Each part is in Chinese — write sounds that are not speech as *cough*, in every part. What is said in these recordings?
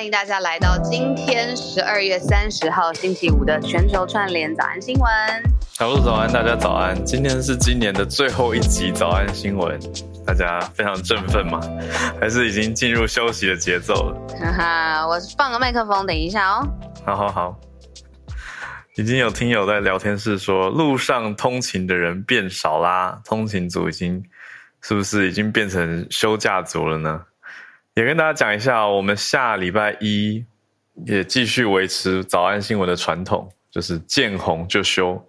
欢迎大家来到今天十二月三十号星期五的全球串联早安新闻。小鹿早安，大家早安。今天是今年的最后一集早安新闻，大家非常振奋吗？还是已经进入休息的节奏了？哈哈，我放个麦克风，等一下哦。好好好。已经有听友在聊天室说，路上通勤的人变少啦，通勤族已经是不是已经变成休假族了呢？也跟大家讲一下，我们下礼拜一也继续维持早安新闻的传统，就是见红就休。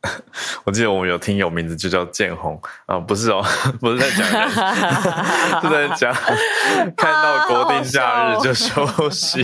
*laughs* 我记得我们有听友名字就叫见红啊，不是哦，*laughs* 不是在讲，*laughs* 是在讲看到国定假日就休息，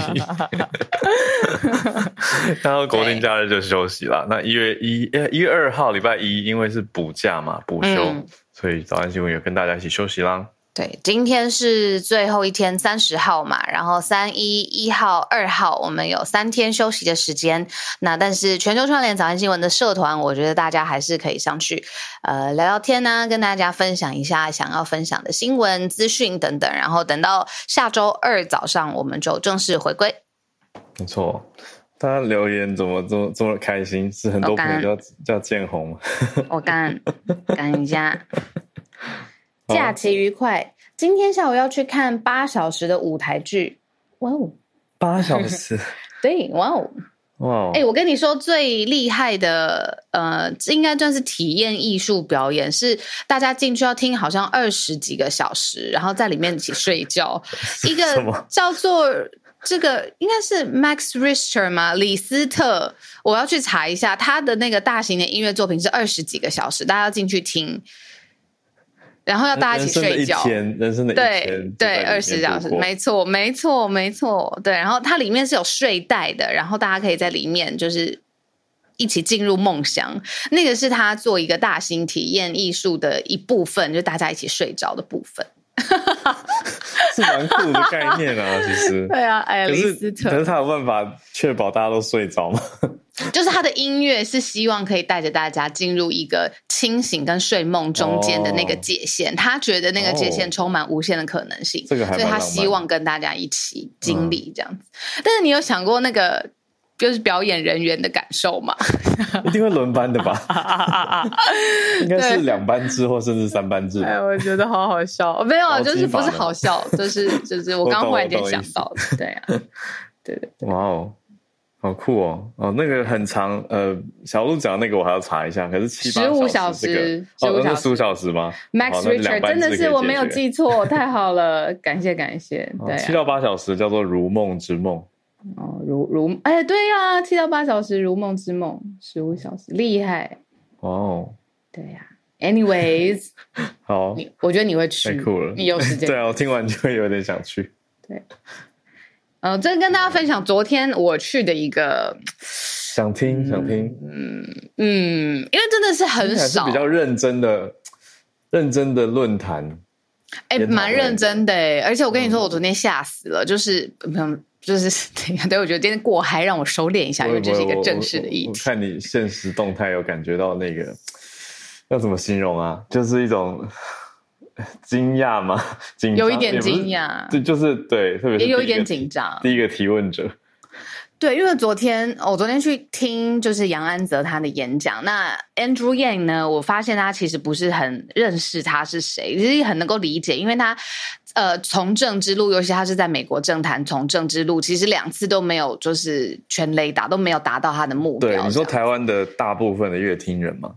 看到国定假日就休息了。那一月一一月二号礼拜一，因为是补假嘛，补休，所以早安新闻也跟大家一起休息啦。对，今天是最后一天，三十号嘛，然后三一一号、二号，我们有三天休息的时间。那但是全球串联早安新闻的社团，我觉得大家还是可以上去，呃，聊聊天呢，跟大家分享一下想要分享的新闻资讯等等。然后等到下周二早上，我们就正式回归。没错，大家留言怎么这么这么开心？是很多朋友叫叫建红，我干干一下。假期愉快！今天下午要去看八小时的舞台剧。哇哦，八小时！*laughs* 对，哇哦，哇！哎，我跟你说，最厉害的，呃，应该算是体验艺术表演，是大家进去要听，好像二十几个小时，然后在里面一起睡觉。*laughs* 一个叫做这个，应该是 Max Richter 吗？李斯特，我要去查一下他的那个大型的音乐作品是二十几个小时，大家要进去听。然后要大家一起睡觉，人生的对对二十小时，没错没错没错，对。然后它里面是有睡袋的，然后大家可以在里面就是一起进入梦乡。那个是他做一个大型体验艺术的一部分，就大家一起睡着的部分。*laughs* 是蛮酷的概念啊，其实 *laughs* 对啊，哎，可是可是他有办法确保大家都睡着吗？就是他的音乐是希望可以带着大家进入一个清醒跟睡梦中间的那个界限，他觉得那个界限充满无限的可能性，所以他希望跟大家一起经历这样子。但是你有想过那个就是表演人员的感受吗？一定会轮班的吧？*laughs* 应该是两班制或甚至三班制。哎，我觉得好好笑，没有，就是不是好笑，就是就是我刚忽然间想到的，对啊，*laughs* 对对对，哇哦。好酷哦！哦，那个很长，呃，小鹿讲那个我还要查一下，可是七十五小时，哦，那是十五小时吗？Max Richard 真的是我没有记错，*laughs* 太好了，感谢感谢。对，七到八小时叫做如梦之梦。哦，如如，哎，对呀，七到八小时如梦之梦，十五小时厉害。哦，对呀。Anyways，*laughs* 好，我觉得你会去，太酷了，你有时间。*laughs* 对啊，我听完就会有点想去。对。嗯，这跟大家分享昨天我去的一个，想听想听，嗯嗯，因为真的是很少，比较认真的认真的论坛，哎，蛮认真的哎，而且我跟你说，我昨天吓死了，就是嗯，就是 *laughs* 对，我觉得今天过嗨，让我收敛一下，因为这是一个正式的议题。看你现实动态，有感觉到那个要怎么形容啊？就是一种惊讶吗？*laughs* 紧有一点惊讶，这就是对，特别是也有一点紧张。第一个提问者。对，因为昨天我昨天去听就是杨安泽他的演讲，那 Andrew Yang 呢，我发现他其实不是很认识他是谁，其实很能够理解，因为他呃从政之路，尤其他是在美国政坛从政之路，其实两次都没有就是全雷达都没有达到他的目标。对，你说台湾的大部分的乐听人吗？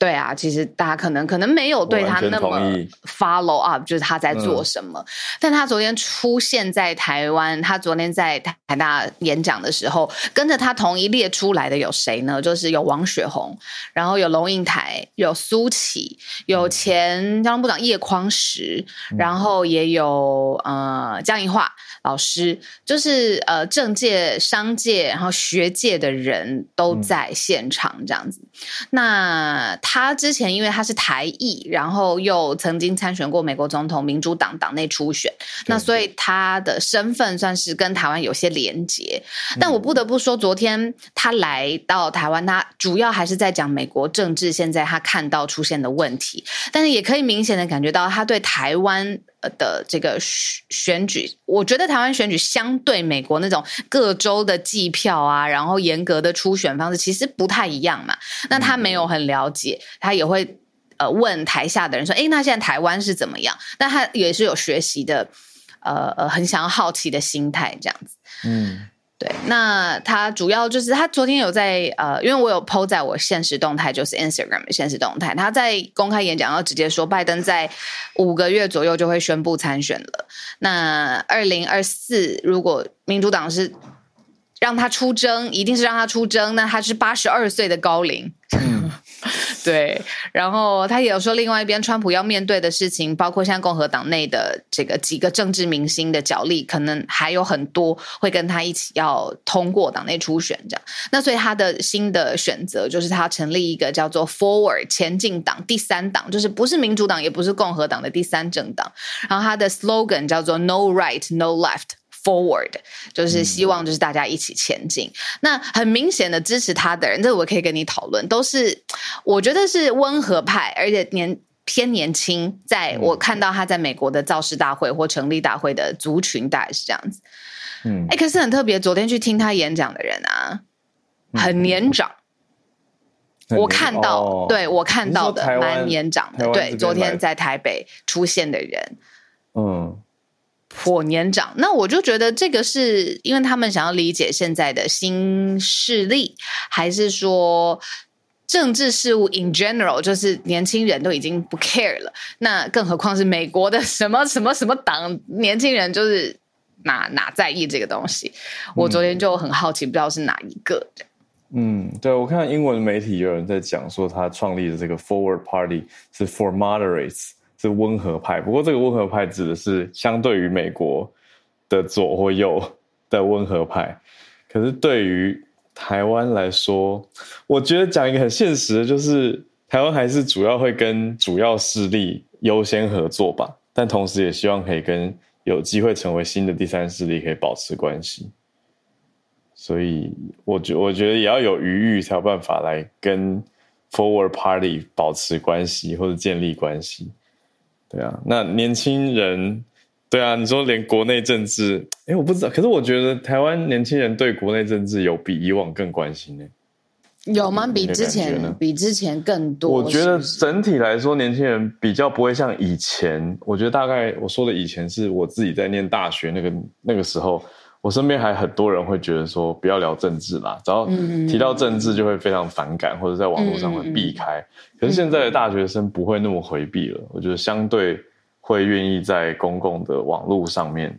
对啊，其实大家可能可能没有对他那么 follow up，就是他在做什么。但他昨天出现在台湾，他昨天在台大演讲的时候，跟着他同一列出来的有谁呢？就是有王雪红，然后有龙应台，有苏启，有前交通部长叶匡时，然后也有呃江宜桦。老师就是呃，政界、商界，然后学界的人都在现场这样子。那他之前因为他是台裔，然后又曾经参选过美国总统，民主党党内初选，那所以他的身份算是跟台湾有些连结。但我不得不说，昨天他来到台湾，他主要还是在讲美国政治现在他看到出现的问题，但是也可以明显的感觉到他对台湾。的这个选举，我觉得台湾选举相对美国那种各州的计票啊，然后严格的初选方式其实不太一样嘛。那他没有很了解，他也会呃问台下的人说：“哎，那现在台湾是怎么样？”但他也是有学习的，呃呃，很想要好奇的心态这样子。嗯。对，那他主要就是他昨天有在呃，因为我有 PO 在我现实动态，就是 Instagram 的现实动态，他在公开演讲要直接说，拜登在五个月左右就会宣布参选了。那二零二四，如果民主党是让他出征，一定是让他出征，那他是八十二岁的高龄。*laughs* *laughs* 对，然后他也有说，另外一边川普要面对的事情，包括现在共和党内的这个几个政治明星的角力，可能还有很多会跟他一起要通过党内初选这样。那所以他的新的选择就是他成立一个叫做 Forward 前进党第三党，就是不是民主党也不是共和党的第三政党。然后他的 slogan 叫做 No Right No Left。Forward 就是希望就是大家一起前进。那很明显的支持他的人，这我可以跟你讨论，都是我觉得是温和派，而且年偏年轻。在我看到他在美国的造势大会或成立大会的族群，大概是这样子。嗯，哎，可是很特别，昨天去听他演讲的人啊，很年长。我看到，对我看到的蛮年长的。对，昨天在台北出现的人，嗯。颇年长，那我就觉得这个是因为他们想要理解现在的新势力，还是说政治事务 in general，就是年轻人都已经不 care 了。那更何况是美国的什么什么什么党，年轻人就是哪哪在意这个东西？我昨天就很好奇，不知道是哪一个。嗯，对我看英文媒体有人在讲说，他创立的这个 Forward Party 是 for moderates。是温和派，不过这个温和派指的是相对于美国的左或右的温和派。可是对于台湾来说，我觉得讲一个很现实的，就是台湾还是主要会跟主要势力优先合作吧，但同时也希望可以跟有机会成为新的第三势力可以保持关系。所以，我觉我觉得也要有余裕，才有办法来跟 Forward Party 保持关系或者建立关系。对啊，那年轻人，对啊，你说连国内政治，哎，我不知道，可是我觉得台湾年轻人对国内政治有比以往更关心呢。有吗？比之前比之前更多？我觉得整体来说，年轻人比较不会像以前。我觉得大概我说的以前是我自己在念大学那个那个时候。我身边还很多人会觉得说不要聊政治啦，只要提到政治就会非常反感，或者在网络上会避开。可是现在的大学生不会那么回避了，我觉得相对会愿意在公共的网络上面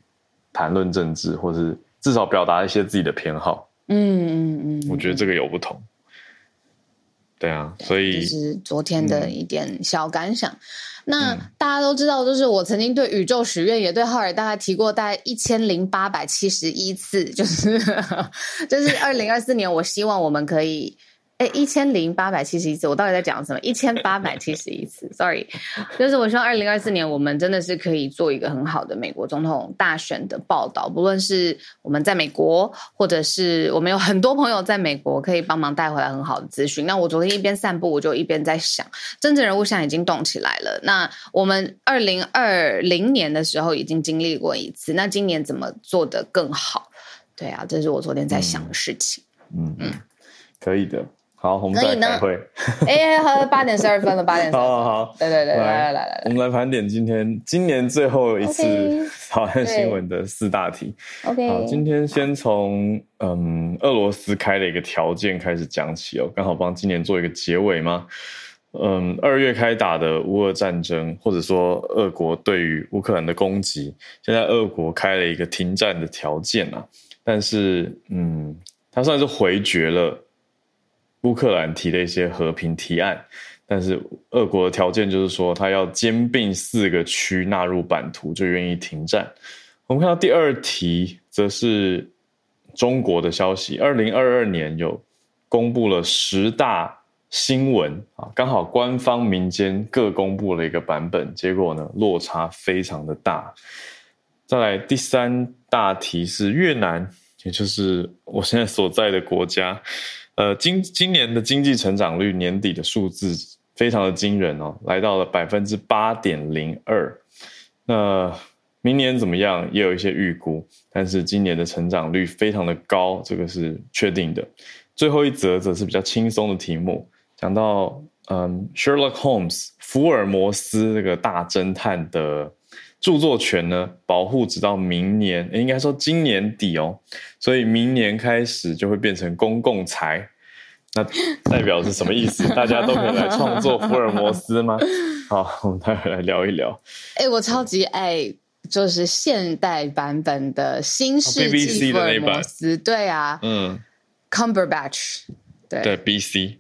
谈论政治，或是至少表达一些自己的偏好。嗯嗯嗯，我觉得这个有不同。对啊，所以是昨天的一点小感想。那大家都知道，就是我曾经对宇宙许愿，也对浩尔大概提过，大概一千零八百七十一次，就是 *laughs* 就是二零二四年，我希望我们可以哎，一千零八百七十一次，我到底在讲什么？一千八百七十一次，*laughs* sorry，就是我希望二零二四年我们真的是可以做一个很好的美国总统大选的报道，不论是我们在美国，或者是我们有很多朋友在美国，可以帮忙带回来很好的资讯。那我昨天一边散步，我就一边在想，真正人物现在已经动起来了。那我们二零二零年的时候已经经历过一次，那今年怎么做得更好？对啊，这是我昨天在想的事情。嗯嗯，可以的。好，我们再开会。哎，好，八点十二分了，八点。好好好，对对对，来来来来，我们来盘点今天今年最后一次好看新闻的四大题。OK，好，今天先从嗯俄罗斯开了一个条件开始讲起哦，刚好帮今年做一个结尾吗？嗯，二月开打的乌俄战争，或者说俄国对于乌克兰的攻击，现在俄国开了一个停战的条件啊，但是嗯，他算是回绝了。乌克兰提的一些和平提案，但是俄国的条件就是说，他要兼并四个区纳入版图，就愿意停战。我们看到第二题，则是中国的消息，二零二二年有公布了十大新闻啊，刚好官方民间各公布了一个版本，结果呢落差非常的大。再来第三大题是越南，也就是我现在所在的国家。呃，今今年的经济成长率年底的数字非常的惊人哦，来到了百分之八点零二。那明年怎么样？也有一些预估，但是今年的成长率非常的高，这个是确定的。最后一则则是比较轻松的题目，讲到嗯，Sherlock Holmes 福尔摩斯这个大侦探的。著作权呢，保护直到明年，应该说今年底哦，所以明年开始就会变成公共财。那代表是什么意思？*laughs* 大家都可以来创作福尔摩斯吗？好，我们待会来聊一聊。哎，我超级爱，就是现代版本的新世纪福尔摩斯。对啊，嗯，Cumberbatch，对对，BC。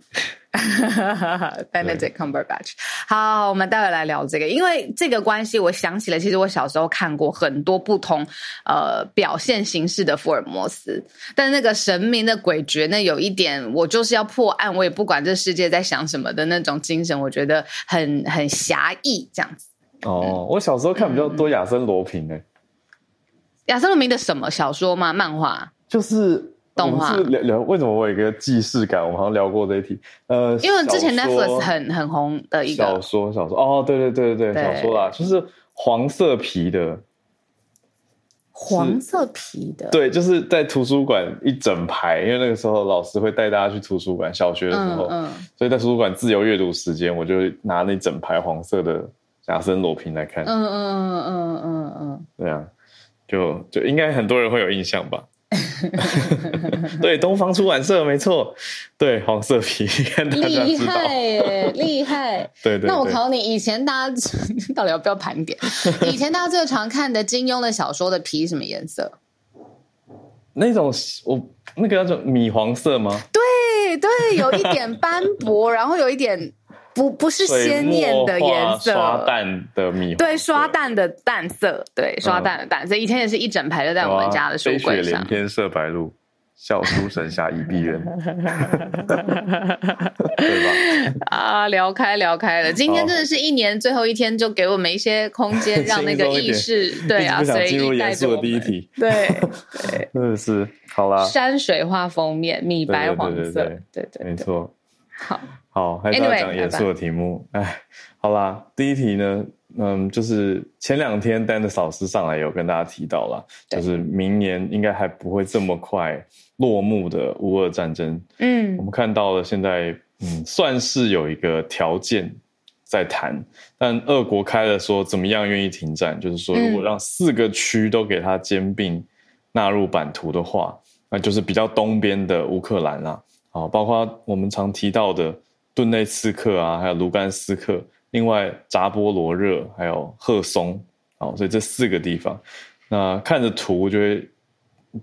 *laughs* Benedict Cumberbatch，好，我们待会来聊这个，因为这个关系，我想起了，其实我小时候看过很多不同呃表现形式的福尔摩斯，但那个神明的诡谲，那有一点，我就是要破案，我也不管这世界在想什么的那种精神，我觉得很很侠义这样子。哦，我小时候看比较多亚森罗平诶，亚森罗平的什么小说吗？漫画？就是。动画。聊聊为什么我有一个既视感？我们好像聊过这一题。呃，因为之前 Netflix 很很红的一个。小说，小说。哦，对对对对对，小说啦，就是黄色皮的，黄色皮的，对，就是在图书馆一整排，因为那个时候老师会带大家去图书馆，小学的时候，嗯，所以在图书馆自由阅读时间，我就拿那整排黄色的亚森罗平来看，嗯嗯嗯嗯嗯嗯，对啊，就就应该很多人会有印象吧。*laughs* 对，东方出版社没错，对，黄色皮，*laughs* 厉害耶，厉害。*laughs* 对对。那我考你，以前大家到底要不要盘点？以前大家最常看的金庸的小说的皮什么颜色？那种我那个叫做米黄色吗？对对，有一点斑驳，然后有一点。不不是鲜艳的颜色，刷淡的米对刷淡的淡色，对刷淡的淡色。以前也是一整排的在我们家的书柜上。雪连天色白鹿，笑书神侠倚碧鸳，对吧？啊，聊开聊开了。今天真的是一年最后一天，就给我们一些空间，*laughs* 让那个意识对啊，*laughs* 所以进入严肃的第一题。对 *laughs* 对，真的是好啦。山水画封面，米白黄色，对对，没错。好。好，还是要讲严肃的题目。哎，好啦，第一题呢，嗯，就是前两天丹的老师上来有跟大家提到了，就是明年应该还不会这么快落幕的乌俄战争。嗯，我们看到了现在，嗯，算是有一个条件在谈，但俄国开了说怎么样愿意停战，就是说如果让四个区都给他兼并纳入版图的话，那就是比较东边的乌克兰啦，好，包括我们常提到的。顿内茨克啊，还有卢甘斯克，另外扎波罗热，还有赫松，好，所以这四个地方，那看着图就会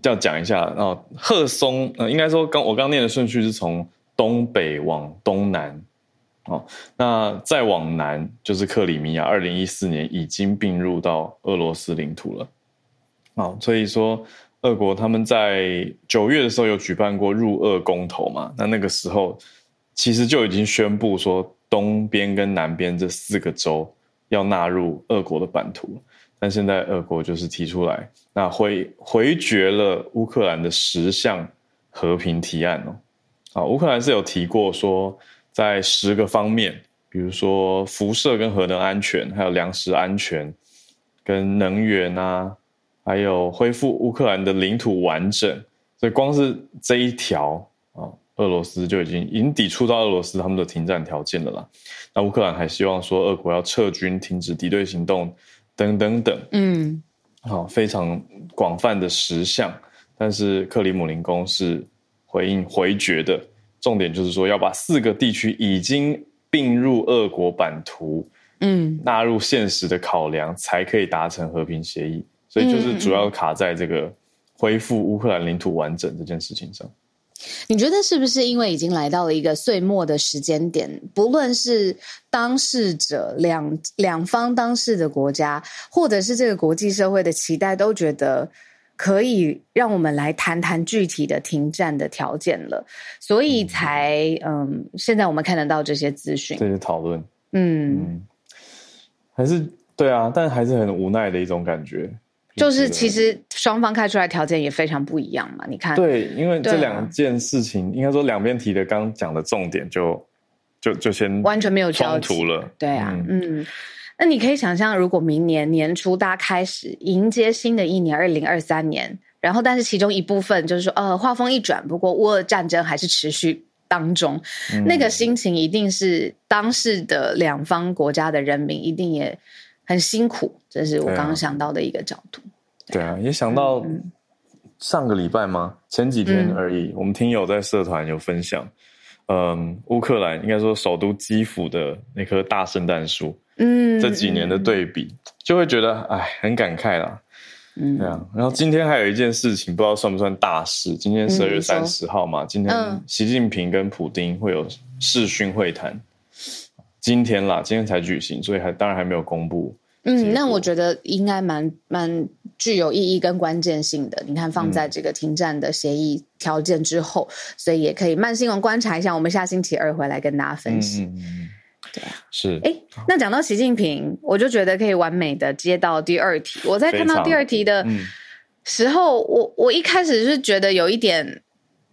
要讲一下。然后赫松，呃，应该说刚我刚念的顺序是从东北往东南，哦，那再往南就是克里米亚，二零一四年已经并入到俄罗斯领土了，好，所以说俄国他们在九月的时候有举办过入俄公投嘛，那那个时候。其实就已经宣布说，东边跟南边这四个州要纳入俄国的版图。但现在俄国就是提出来，那回回绝了乌克兰的十项和平提案哦。啊，乌克兰是有提过说，在十个方面，比如说辐射跟核能安全，还有粮食安全，跟能源啊，还有恢复乌克兰的领土完整，所以光是这一条啊。俄罗斯就已经已经抵触到俄罗斯他们的停战条件了啦。那乌克兰还希望说，俄国要撤军、停止敌对行动等等等。嗯，好，非常广泛的十项。但是克里姆林宫是回应回绝的，重点就是说要把四个地区已经并入俄国版图，嗯，纳入现实的考量，才可以达成和平协议。所以就是主要卡在这个恢复乌克兰领土完整这件事情上。你觉得是不是因为已经来到了一个岁末的时间点？不论是当事者两两方当事的国家，或者是这个国际社会的期待，都觉得可以让我们来谈谈具体的停战的条件了，所以才嗯，现在我们看得到这些资讯，这些讨论，嗯，还是对啊，但还是很无奈的一种感觉。就是其实双方开出来条件也非常不一样嘛，你看。对，因为这两件事情，应该说两边提的刚讲的重点就就就先完全没有冲突了。对啊，嗯，那你可以想象，如果明年年初大家开始迎接新的一年二零二三年，然后但是其中一部分就是说，呃，画风一转，不过乌俄战争还是持续当中，那个心情一定是当事的两方国家的人民一定也。很辛苦，这是我刚刚想到的一个角度。对啊，也想到上个礼拜吗？前几天而已。我们听友在社团有分享，嗯，乌克兰应该说首都基辅的那棵大圣诞树，嗯，这几年的对比，就会觉得哎，很感慨啦。嗯，对啊。然后今天还有一件事情，不知道算不算大事？今天十二月三十号嘛，今天习近平跟普京会有视讯会谈。今天啦，今天才举行，所以还当然还没有公布。嗯，那我觉得应该蛮蛮具有意义跟关键性的。你看，放在这个停战的协议条件之后，所以也可以慢新闻观察一下。我们下星期二回来跟大家分析。对啊，是。哎，那讲到习近平，我就觉得可以完美的接到第二题。我在看到第二题的时候，我我一开始是觉得有一点，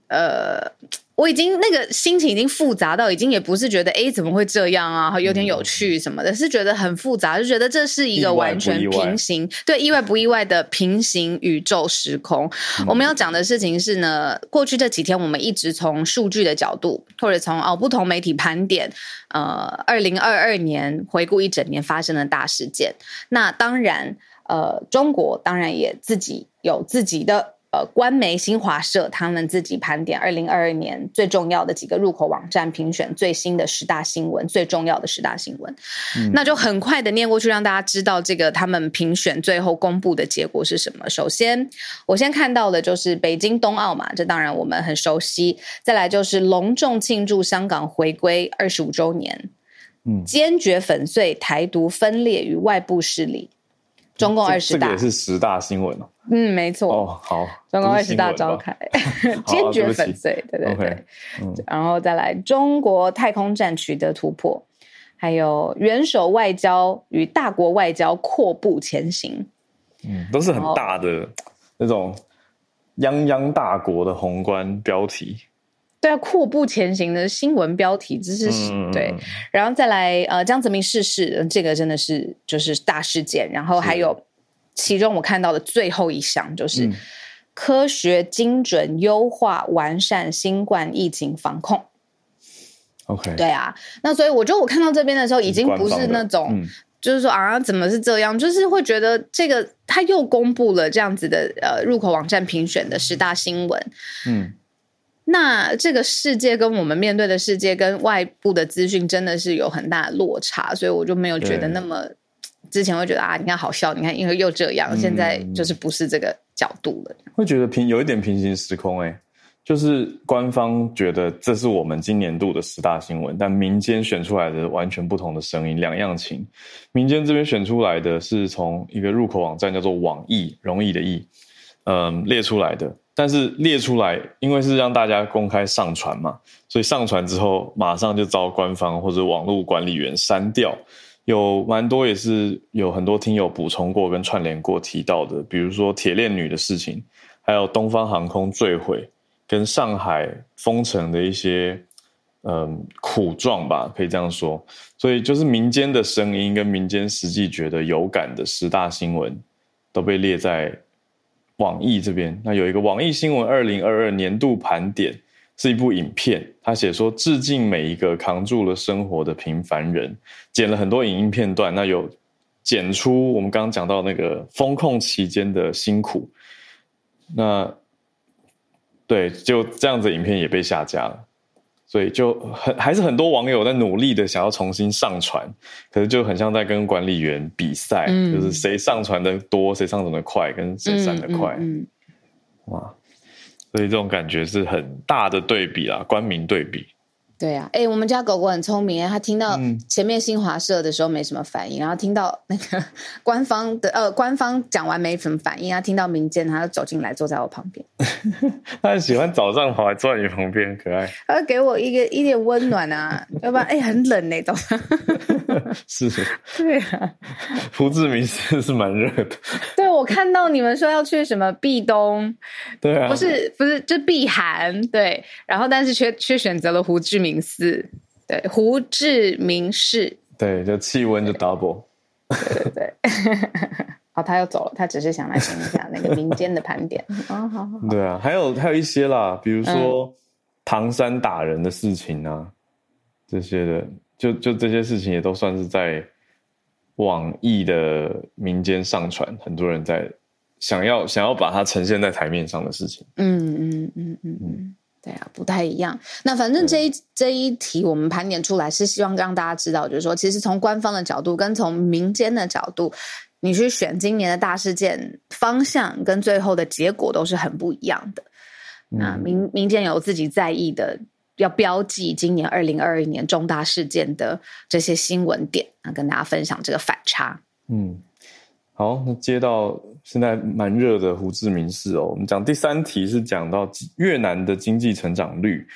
呃。我已经那个心情已经复杂到已经也不是觉得哎怎么会这样啊有点有趣什么的，是觉得很复杂，就觉得这是一个完全平行对意外不意外的平行宇宙时空。我们要讲的事情是呢，过去这几天我们一直从数据的角度，或者从哦不同媒体盘点，呃，二零二二年回顾一整年发生的大事件。那当然，呃，中国当然也自己有自己的。呃，官媒新华社他们自己盘点二零二二年最重要的几个入口网站评选最新的十大新闻，最重要的十大新闻，那就很快的念过去，让大家知道这个他们评选最后公布的结果是什么。首先，我先看到的就是北京冬奥嘛，这当然我们很熟悉。再来就是隆重庆祝香港回归二十五周年，嗯，坚决粉碎台独分裂与外部势力。中共二十大也是十大新闻哦。嗯，没错。哦，好。中共二十大召开，*laughs* *laughs* 坚决粉碎，对对对。然后再来，中国太空站取得突破，还有元首外交与大国外交阔步前行。嗯，都是很大的那种泱泱大国的宏观标题。对啊，阔步前行的新闻标题，这是对。然后再来，呃，江泽民逝世，这个真的是就是大事件。然后还有，其中我看到的最后一项就是科学精准优化完善新冠疫情防控。OK，对啊，那所以我觉得我看到这边的时候，已经不是那种就是说啊，怎么是这样？就是会觉得这个他又公布了这样子的呃入口网站评选的十大新闻，嗯。那这个世界跟我们面对的世界跟外部的资讯真的是有很大的落差，所以我就没有觉得那么之前会觉得啊，你看好笑，你看因为又这样，现在就是不是这个角度了，会觉得平有一点平行时空哎，就是官方觉得这是我们今年度的十大新闻，但民间选出来的完全不同的声音，两样情。民间这边选出来的是从一个入口网站叫做网易，容易的易。嗯列出来的。但是列出来，因为是让大家公开上传嘛，所以上传之后马上就遭官方或者网络管理员删掉。有蛮多也是有很多听友补充过跟串联过提到的，比如说铁链女的事情，还有东方航空坠毁跟上海封城的一些嗯苦状吧，可以这样说。所以就是民间的声音跟民间实际觉得有感的十大新闻都被列在。网易这边，那有一个网易新闻二零二二年度盘点，是一部影片。他写说致敬每一个扛住了生活的平凡人，剪了很多影音片段。那有剪出我们刚刚讲到那个风控期间的辛苦。那对，就这样子，影片也被下架了。所以就很还是很多网友在努力的想要重新上传，可是就很像在跟管理员比赛，就是谁上传的多，谁上传的快，跟谁删的快，哇！所以这种感觉是很大的对比啦，官民对比。对呀，哎，我们家狗狗很聪明，它听到前面新华社的时候没什么反应，然后听到那个 *laughs* 官方的呃官方讲完没什么反应，它听到民间，它就走进来坐在我旁边。*laughs* 它很喜欢早上跑来坐在你旁边，可爱。它给我一个一点温暖啊，要不然哎很冷那种。*laughs* 是，对啊，胡志明市是蛮热的。对，我看到你们说要去什么避冬，对啊，不是不是就避寒，对，然后但是却却选择了胡志明市，对，胡志明市，对，就气温就 double，对对对。好，*laughs* 他又走了，他只是想来听一下那个民间的盘点。*laughs* 哦，好好。对啊，还有还有一些啦，比如说唐山打人的事情啊，这些的。就就这些事情也都算是在网易的民间上传，很多人在想要想要把它呈现在台面上的事情。嗯嗯嗯嗯嗯，对啊，不太一样。那反正这一这一题我们盘点出来是希望让大家知道，就是说，其实从官方的角度跟从民间的角度，你去选今年的大事件方向跟最后的结果都是很不一样的。那民民间有自己在意的。要标记今年二零二二年重大事件的这些新闻点啊，跟大家分享这个反差。嗯，好，那接到现在蛮热的胡志明市哦，我们讲第三题是讲到越南的经济成长率，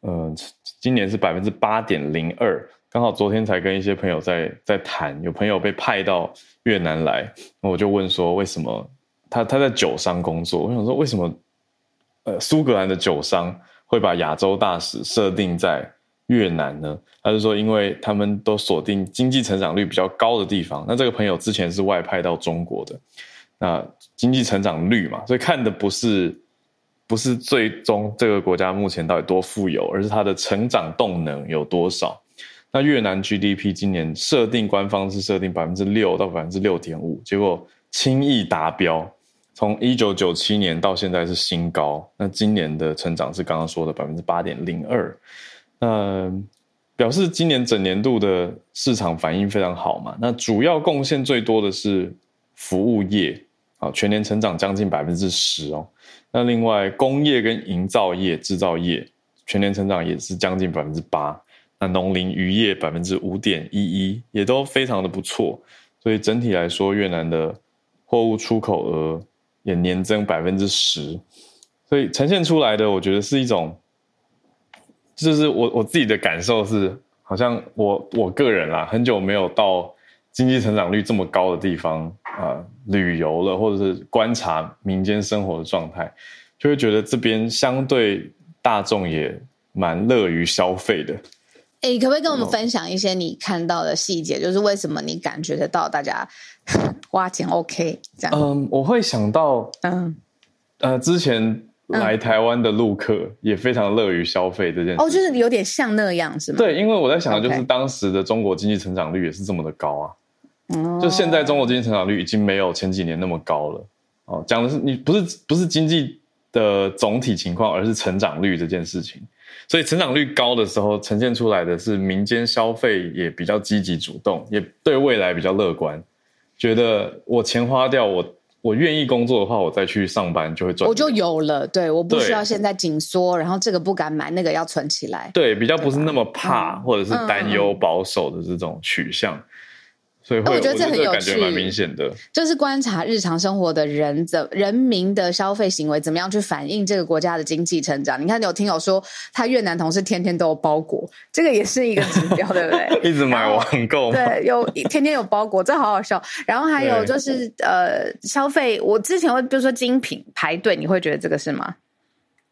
呃，今年是百分之八点零二，刚好昨天才跟一些朋友在在谈，有朋友被派到越南来，我就问说为什么他他在酒商工作，我想说为什么呃苏格兰的酒商。会把亚洲大使设定在越南呢？他是说，因为他们都锁定经济成长率比较高的地方。那这个朋友之前是外派到中国的，那经济成长率嘛，所以看的不是不是最终这个国家目前到底多富有，而是它的成长动能有多少。那越南 GDP 今年设定官方是设定百分之六到百分之六点五，结果轻易达标。从一九九七年到现在是新高，那今年的成长是刚刚说的百分之八点零二，那表示今年整年度的市场反应非常好嘛？那主要贡献最多的是服务业，啊，全年成长将近百分之十哦。那另外工业跟营造业、制造业全年成长也是将近百分之八，那农林渔业百分之五点一一也都非常的不错，所以整体来说，越南的货物出口额。也年增百分之十，所以呈现出来的，我觉得是一种，就是我我自己的感受是，好像我我个人啦，很久没有到经济成长率这么高的地方啊旅游了，或者是观察民间生活的状态，就会觉得这边相对大众也蛮乐于消费的。哎，可不可以跟我们分享一些你看到的细节？就是为什么你感觉得到大家？花钱 OK，这样。嗯，我会想到，嗯，呃，之前来台湾的陆客也非常乐于消费这件事。哦，就是有点像那样，是吗？对，因为我在想的就是当时的中国经济成长率也是这么的高啊。哦。就现在中国经济成长率已经没有前几年那么高了。哦，讲的是你不是不是经济的总体情况，而是成长率这件事情。所以成长率高的时候，呈现出来的是民间消费也比较积极主动，也对未来比较乐观。觉得我钱花掉，我我愿意工作的话，我再去上班就会赚。我就有了，对，我不需要现在紧缩，然后这个不敢买，那个要存起来。对，比较不是那么怕或者是担忧保守的这种取向，所以会我觉得这很有趣蛮明显的。就是观察日常生活的人怎人民的消费行为怎么样去反映这个国家的经济成长。你看，有听友说他越南同事天天都有包裹，这个也是一个指标，对不对？*laughs* 一直买网购，对，有天天有包裹，这好好笑。然后还有就是呃，消费，我之前会比如说精品排队，你会觉得这个是吗？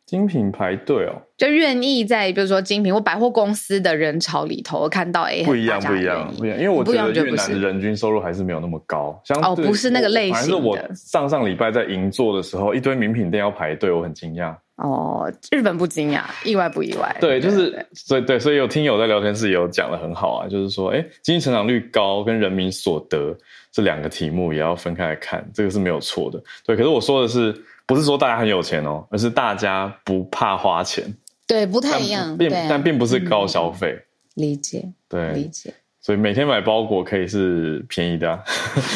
精品排队哦，就愿意在比如说精品或百货公司的人潮里头看到哎，不一样，不一样，不一样，因为我觉得越南的人均收入还是没有那么高，相哦，不是那个类型。反正我上上礼拜在银座的时候，一堆名品店要排队，我很惊讶。哦，日本不惊讶，意外不意外？对，就是所以对，所以有听友在聊天室也有讲的很好啊，就是说，哎，经济成长率高跟人民所得这两个题目也要分开来看，这个是没有错的。对，可是我说的是。不是说大家很有钱哦，而是大家不怕花钱。对，不太一样。并但并不是高消费。理解。对，理解。所以每天买包裹可以是便宜的。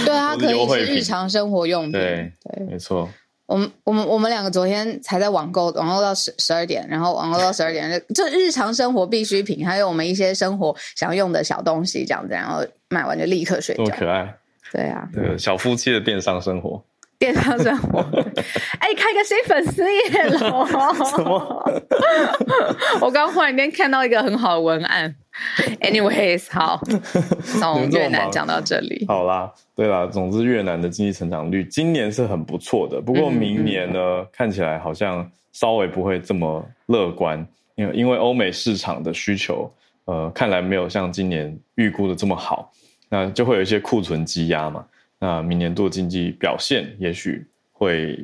对啊，*laughs* 可以是日常生活用品。对对，没错。我们我们我们两个昨天才在网购，网购到十十二点，然后网购到十二点，*laughs* 就日常生活必需品，还有我们一些生活想要用的小东西，这样子，然后买完就立刻睡觉。多可爱。对啊。对，小夫妻的电商生活。电商生活，*laughs* 哎，开个新粉丝页了。什么？我刚忽然间看到一个很好的文案。Anyways，好，*laughs* 从越南讲到这里。好啦，对啦，总之越南的经济成长率今年是很不错的，不过明年呢，看起来好像稍微不会这么乐观，因为因为欧美市场的需求，呃，看来没有像今年预估的这么好，那就会有一些库存积压嘛。那明年度经济表现也许会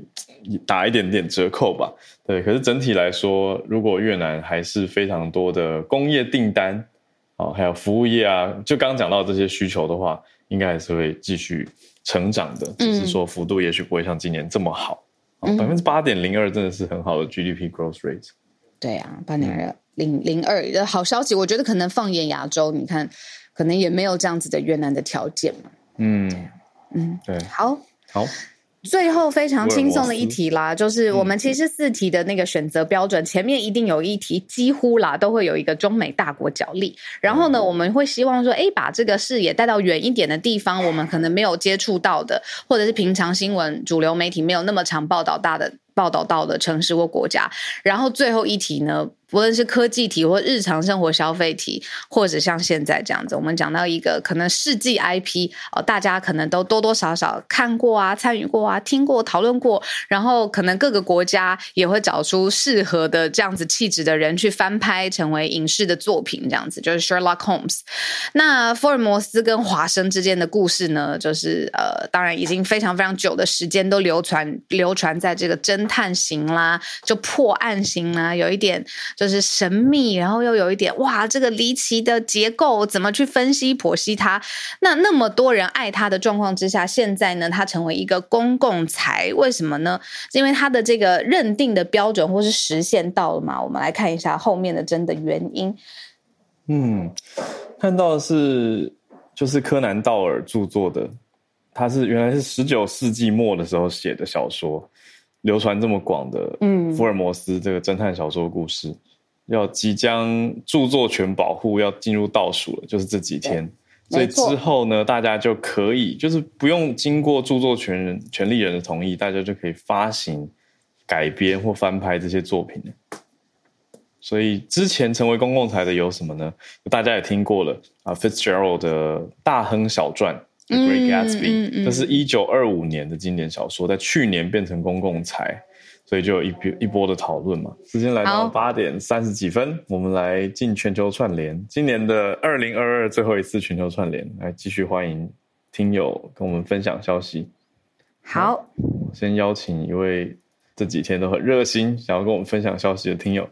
打一点点折扣吧，对。可是整体来说，如果越南还是非常多的工业订单，哦，还有服务业啊，就刚刚讲到这些需求的话，应该还是会继续成长的，只是说幅度也许不会像今年这么好。百分之八点零二真的是很好的 GDP growth rate。对啊，八点二零零二的好消息，我觉得可能放眼亚洲，你看可能也没有这样子的越南的条件嘛。嗯。嗯，对，好，好，最后非常轻松的一题啦，就是我们其实四题的那个选择标准，前面一定有一题，几乎啦都会有一个中美大国角力，然后呢，我们会希望说，哎，把这个视野带到远一点的地方，我们可能没有接触到的，或者是平常新闻主流媒体没有那么常报道大的报道到的城市或国家，然后最后一题呢？不论是科技题或日常生活消费题，或者像现在这样子，我们讲到一个可能世纪 IP 哦，大家可能都多多少少看过啊、参与过啊、听过、讨论过，然后可能各个国家也会找出适合的这样子气质的人去翻拍成为影视的作品，这样子就是 Sherlock Holmes。那福尔摩斯跟华生之间的故事呢，就是呃，当然已经非常非常久的时间都流传流传在这个侦探型啦，就破案型啦，有一点。就是神秘，然后又有一点哇，这个离奇的结构怎么去分析剖析它？那那么多人爱它的状况之下，现在呢，它成为一个公共财，为什么呢？因为它的这个认定的标准或是实现到了嘛？我们来看一下后面的真的原因。嗯，看到的是就是柯南道尔著作的，他是原来是十九世纪末的时候写的小说。流传这么广的，嗯，福尔摩斯这个侦探小说故事，要即将著作权保护要进入倒数了，就是这几天，所以之后呢，大家就可以就是不用经过著作权人权利人的同意，大家就可以发行、改编或翻拍这些作品了。所以之前成为公共财的有什么呢？大家也听过了啊，Fitzgerald 的《大亨小传》。The Great Gatsby，这是一九二五年的经典小说，在去年变成公共财，所以就有一波一波的讨论嘛。时间来到八点三十几分，我们来进全球串联，今年的二零二二最后一次全球串联，来继续欢迎听友跟我们分享消息。好，我先邀请一位这几天都很热心，想要跟我们分享消息的听友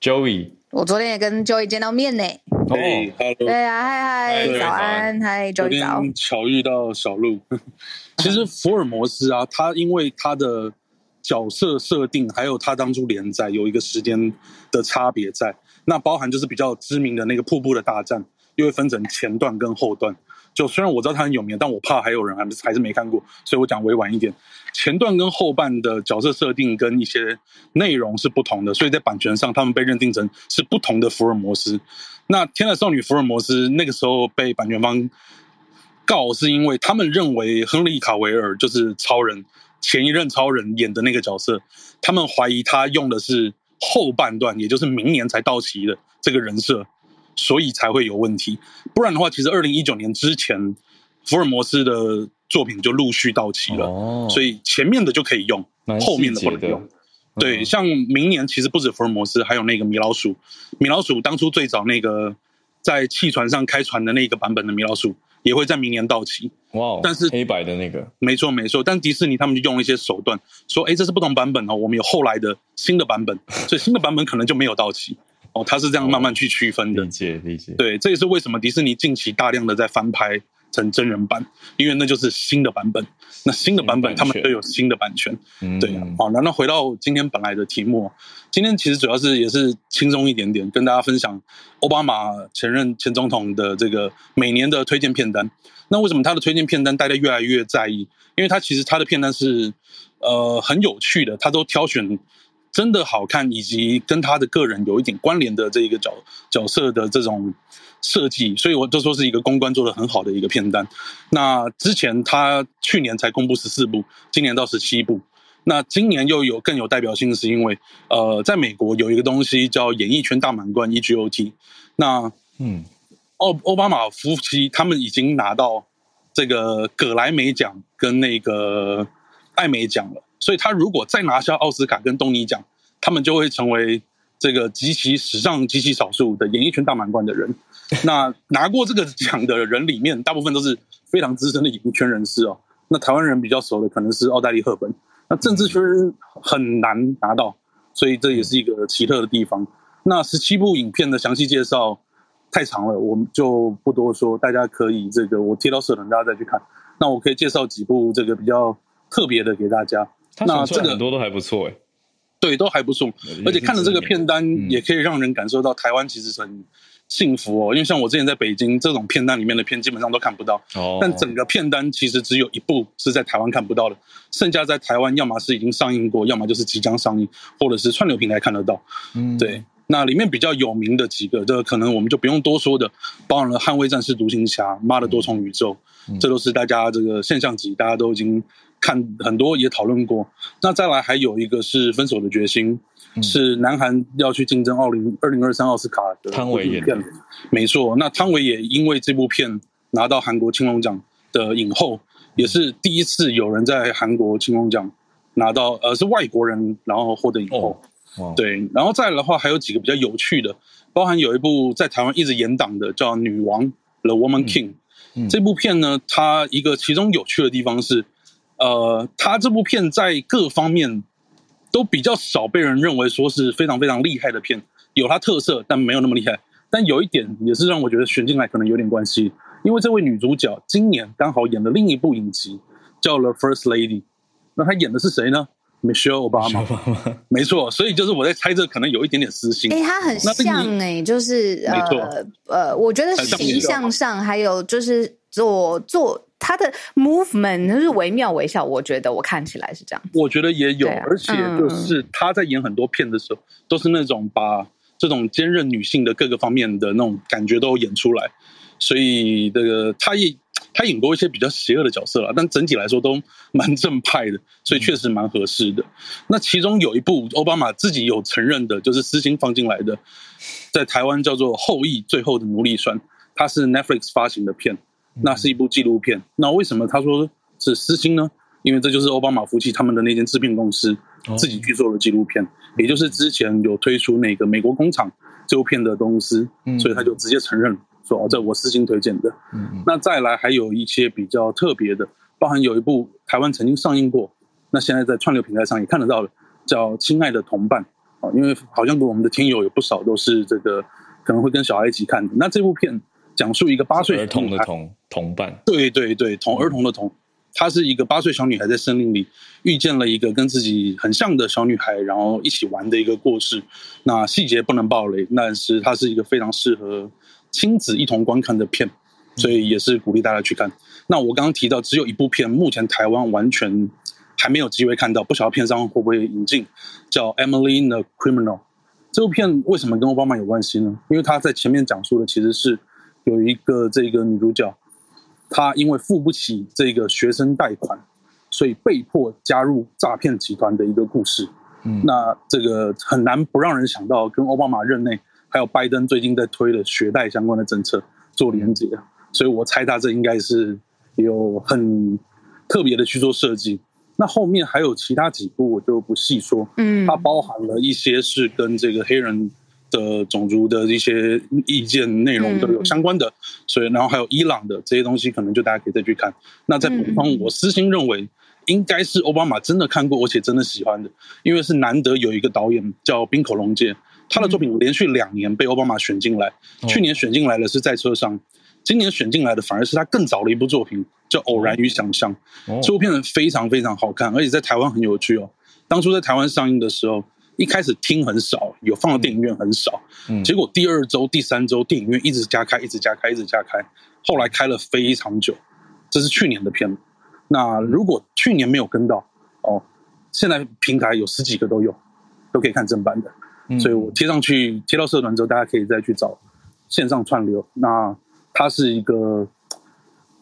，Joey。我昨天也跟 Joey 见到面呢。哦，Hello，对啊，嗨嗨，早安，嗨，Joey 早。巧遇到小鹿。*laughs* 其实福尔摩斯啊，他因为他的角色设定，还有他当初连载有一个时间的差别在，那包含就是比较知名的那个瀑布的大战，又会分成前段跟后段。就虽然我知道他很有名，但我怕还有人还是还是没看过，所以我讲委婉一点。前段跟后半的角色设定跟一些内容是不同的，所以在版权上他们被认定成是不同的福尔摩斯。那《天才少女福尔摩斯》那个时候被版权方告是因为他们认为亨利卡维尔就是超人前一任超人演的那个角色，他们怀疑他用的是后半段，也就是明年才到期的这个人设，所以才会有问题。不然的话，其实二零一九年之前，福尔摩斯的作品就陆续到期了，哦所以前面的就可以用，后面的不能用。对，像明年其实不止福尔摩斯，还有那个米老鼠。米老鼠当初最早那个在汽船上开船的那个版本的米老鼠，也会在明年到期。哇哦，但是黑白的那个，没错，没错。但迪士尼他们就用了一些手段，说，哎，这是不同版本哦，我们有后来的新的版本，*laughs* 所以新的版本可能就没有到期。哦，他是这样慢慢去区分的。理解理解。对，这也是为什么迪士尼近期大量的在翻拍成真人版，因为那就是新的版本。那新的版本他们都有新的版权。嗯对啊，好，那那回到今天本来的题目，今天其实主要是也是轻松一点点，跟大家分享奥巴马前任前总统的这个每年的推荐片单。那为什么他的推荐片单大家越来越在意？因为他其实他的片单是呃很有趣的，他都挑选真的好看，以及跟他的个人有一点关联的这一个角角色的这种设计，所以我就说是一个公关做的很好的一个片单。那之前他去年才公布十四部，今年到十七部。那今年又有更有代表性的，是因为呃，在美国有一个东西叫演艺圈大满贯 EGOT。那嗯，奥奥巴马夫妻他们已经拿到这个葛莱美奖跟那个艾美奖了，所以他如果再拿下奥斯卡跟东尼奖，他们就会成为这个极其史上极其少数的演艺圈大满贯的人。*laughs* 那拿过这个奖的人里面，大部分都是非常资深的演艺圈人士哦。那台湾人比较熟的可能是奥黛丽·赫本，那政治圈很难拿到，所以这也是一个奇特的地方。那十七部影片的详细介绍太长了，我们就不多说，大家可以这个我贴到社团，大家再去看。那我可以介绍几部这个比较特别的给大家。那这个多都还不错哎。对，都还不错，而且看了这个片单，嗯也可以让人感受到台湾其实很幸福哦。因为像我之前在北京，这种片单里面的片基本上都看不到，哦，但整个片单其实只有一部是在台湾看不到的，剩下在台湾要么是已经上映过，要么就是即将上映，或者是串流平台看得到。嗯对，那里面比较有名的几个，这个可能我们就不用多说的，包含了《捍卫战士》、《独行侠》、《妈的多重宇宙》，嗯这都是大家这个现象级，大家都已经看很多也讨论过。那再来还有一个是《分手的决心》，嗯是南韩要去竞争奥林二零二三奥斯卡的汤唯演的片，没错。那汤唯也因为这部片拿到韩国青龙奖的影后，也是第一次有人在韩国青龙奖拿到，呃，是外国人然后获得影后。哦，哇，对，然后再来的话，还有几个比较有趣的，包含有一部在台湾一直延档的叫《女王》（The Woman King）、嗯这部片呢，它一个其中有趣的地方是，呃，它这部片在各方面都比较少被人认为说是非常非常厉害的片，有它特色，但没有那么厉害。但有一点也是让我觉得选进来可能有点关系，因为这位女主角今年刚好演了另一部影集，叫《The First Lady》。那她演的是谁呢？Michelle Obama。*laughs* 没错，所以就是我在猜这可能有一点点私心。哎、他很像哎、就是没错呃呃，我觉得形象上还有就是做做他的 movement 就是惟妙惟肖，我觉得我看起来是这样。我觉得也有，啊而且就是他在演很多片的时候，都是那种把这种坚韧女性的各个方面的那种感觉都演出来，所以这个他也她演过一些比较邪恶的角色啦，但整体来说都蛮正派的，所以确实蛮合适的。那其中有一部奥巴马自己有承认的，就是私心放进来的，在台湾叫做《后裔最后的奴隶船》，它是 Netflix 发行的片，那是一部纪录片。那为什么他说是私心呢？因为这就是奥巴马夫妻他们的那间制片公司哦自己去做的纪录片，也就是之前有推出那个《美国工厂》这部片的公司，嗯所以他就直接承认说：“哦，这我私心推荐的。”嗯嗯那再来还有一些比较特别的，包含有一部台湾曾经上映过，那现在在串流平台上也看得到了，叫《亲爱的同伴》啊，因为好像我们的听友有不少都是这个可能会跟小孩一起看的。那这部片讲述一个八岁儿童的女孩童同伴，对对对，同儿童的童，她是一个八岁小女孩，在森林里遇见了一个跟自己很像的小女孩，然后一起玩的一个故事。那细节不能暴雷，但是它是一个非常适合亲子一同观看的片，所以也是鼓励大家去看。那我刚刚提到只有一部片，目前台湾完全还没有机会看到，不晓得片商会不会引进，叫《Emily the Criminal》。这部片为什么跟奥巴马有关系呢？因为他在前面讲述的其实是有一个这个女主角，她因为付不起这个学生贷款，所以被迫加入诈骗集团的一个故事。嗯那这个很难不让人想到跟奥巴马任内还有拜登最近在推的学贷相关的政策做连接，所以我猜他这应该是有很特别的去做设计。那后面还有其他几部我就不细说，嗯。它包含了一些是跟这个黑人的种族的一些意见内容都有相关的，所以然后还有伊朗的这些东西，可能就大家可以再去看。那在北方，我私心认为应该是奥巴马真的看过，而且真的喜欢的，因为是难得有一个导演叫冰口龙介，他的作品连续两年被奥巴马选进来，去年选进来的是在车上。今年选进来的反而是他更早的一部作品，叫《偶然与想象》。哦这部片子非常非常好看，而且在台湾很有趣哦。当初在台湾上映的时候，一开始听很少，有放到电影院很少，嗯结果第二周、第三周电影院一直加开，一直加开，一直加开，后来开了非常久。这是去年的片子。那如果去年没有跟到哦，现在平台有十几个都有，都可以看正版的。嗯所以我贴上去，贴到社团之后，大家可以再去找线上串流。那它是一个